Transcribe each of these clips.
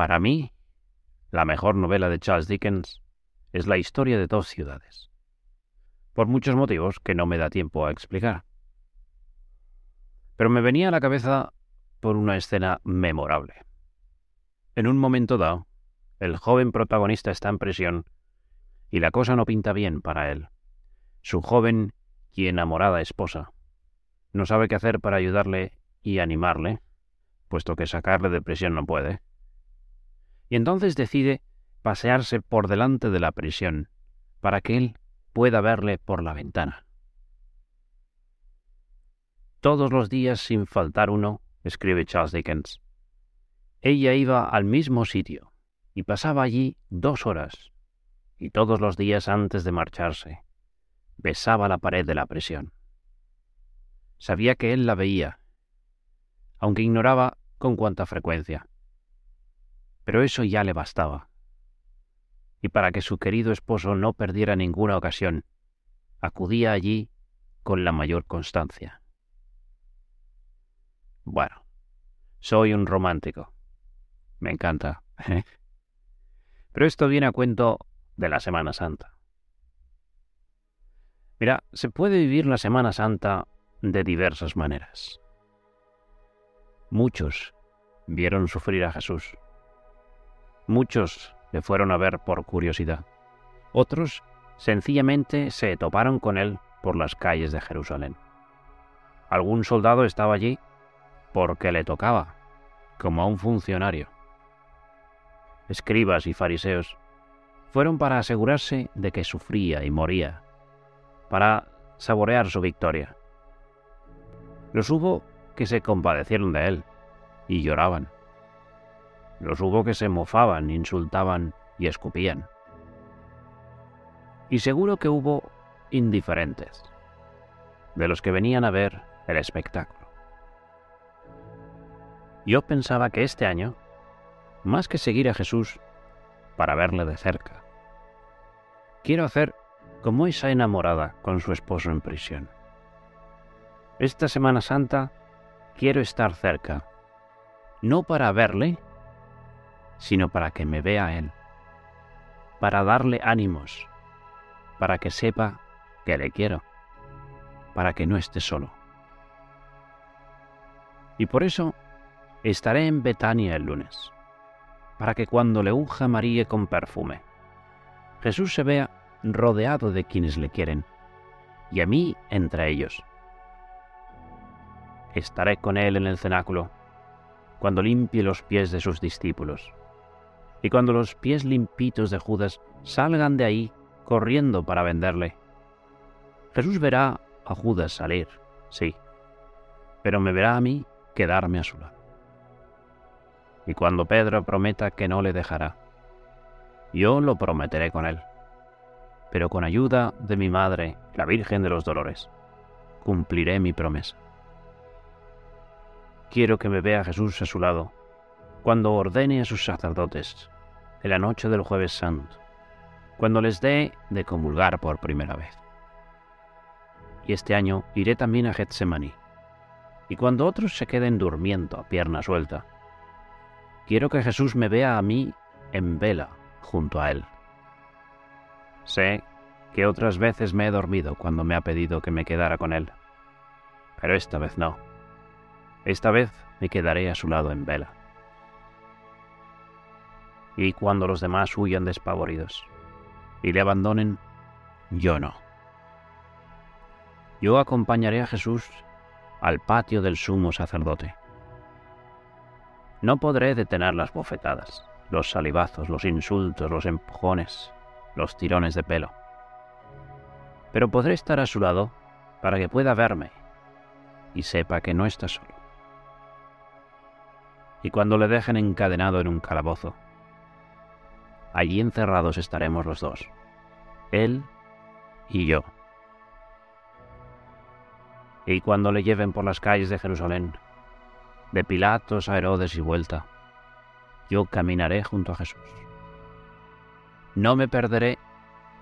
Para mí, la mejor novela de Charles Dickens es la historia de dos ciudades, por muchos motivos que no me da tiempo a explicar. Pero me venía a la cabeza por una escena memorable. En un momento dado, el joven protagonista está en prisión y la cosa no pinta bien para él. Su joven y enamorada esposa no sabe qué hacer para ayudarle y animarle, puesto que sacarle de prisión no puede. Y entonces decide pasearse por delante de la prisión para que él pueda verle por la ventana. Todos los días sin faltar uno, escribe Charles Dickens, ella iba al mismo sitio, y pasaba allí dos horas, y todos los días antes de marcharse, besaba la pared de la prisión. Sabía que él la veía, aunque ignoraba con cuánta frecuencia. Pero eso ya le bastaba. Y para que su querido esposo no perdiera ninguna ocasión, acudía allí con la mayor constancia. Bueno, soy un romántico. Me encanta. ¿eh? Pero esto viene a cuento de la Semana Santa. Mira, se puede vivir la Semana Santa de diversas maneras. Muchos vieron sufrir a Jesús. Muchos le fueron a ver por curiosidad. Otros sencillamente se toparon con él por las calles de Jerusalén. Algún soldado estaba allí porque le tocaba, como a un funcionario escribas y fariseos, fueron para asegurarse de que sufría y moría, para saborear su victoria. Los hubo que se compadecieron de él y lloraban. Los hubo que se mofaban, insultaban y escupían. Y seguro que hubo indiferentes, de los que venían a ver el espectáculo. Yo pensaba que este año más que seguir a Jesús para verle de cerca. Quiero hacer como esa enamorada con su esposo en prisión. Esta Semana Santa quiero estar cerca, no para verle, sino para que me vea él, para darle ánimos, para que sepa que le quiero, para que no esté solo. Y por eso estaré en Betania el lunes para que cuando le unja María con perfume, Jesús se vea rodeado de quienes le quieren, y a mí entre ellos. Estaré con él en el cenáculo, cuando limpie los pies de sus discípulos, y cuando los pies limpitos de Judas salgan de ahí corriendo para venderle. Jesús verá a Judas salir, sí, pero me verá a mí quedarme a su lado y cuando Pedro prometa que no le dejará. Yo lo prometeré con él, pero con ayuda de mi Madre, la Virgen de los Dolores, cumpliré mi promesa. Quiero que me vea Jesús a su lado, cuando ordene a sus sacerdotes, en la noche del jueves santo, cuando les dé de comulgar por primera vez. Y este año iré también a Getsemaní, y cuando otros se queden durmiendo a pierna suelta, Quiero que Jesús me vea a mí en vela junto a Él. Sé que otras veces me he dormido cuando me ha pedido que me quedara con Él, pero esta vez no. Esta vez me quedaré a su lado en vela. Y cuando los demás huyan despavoridos y le abandonen, yo no. Yo acompañaré a Jesús al patio del sumo sacerdote no podré detener las bofetadas, los salivazos, los insultos, los empujones, los tirones de pelo. Pero podré estar a su lado para que pueda verme y sepa que no está solo. Y cuando le dejen encadenado en un calabozo, allí encerrados estaremos los dos, él y yo. Y cuando le lleven por las calles de Jerusalén, de Pilatos a Herodes y vuelta, yo caminaré junto a Jesús. No me perderé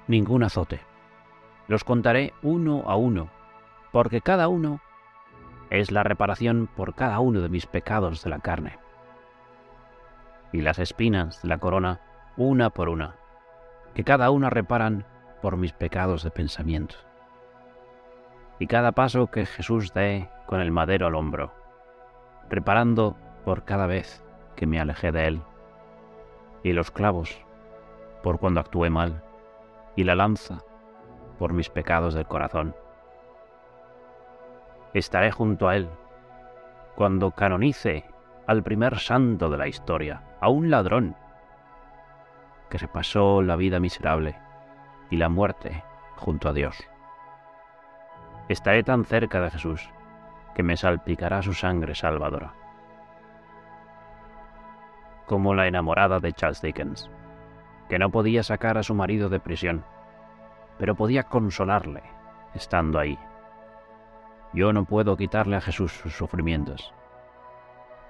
ningún azote. Los contaré uno a uno, porque cada uno es la reparación por cada uno de mis pecados de la carne. y las espinas de la corona una por una, que cada una reparan por mis pecados de pensamiento. Y cada paso que Jesús dé con el madero al hombro, reparando por cada vez que me alejé de Él, y los clavos por cuando actué mal, y la lanza por mis pecados del corazón. Estaré junto a Él cuando canonice al primer santo de la historia, a un ladrón que se pasó la vida miserable y la muerte junto a Dios. Estaré tan cerca de Jesús que me salpicará su sangre salvadora. Como la enamorada de Charles Dickens, que no podía sacar a su marido de prisión, pero podía consolarle estando ahí. Yo no puedo quitarle a Jesús sus sufrimientos,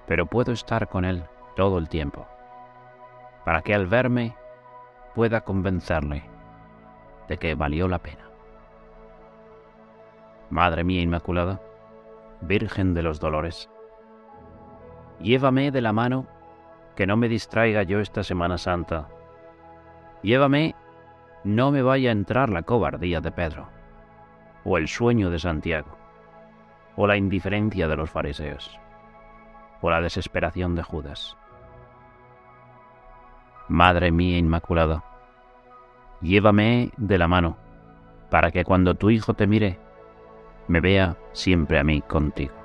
pero puedo estar con él todo el tiempo, para que al verme pueda convencerle de que valió la pena. Madre mía Inmaculada, Virgen de los Dolores, llévame de la mano que no me distraiga yo esta Semana Santa. Llévame, no me vaya a entrar la cobardía de Pedro, o el sueño de Santiago, o la indiferencia de los fariseos, o la desesperación de Judas. Madre mía Inmaculada, llévame de la mano, para que cuando tu Hijo te mire, me vea siempre a mí contigo.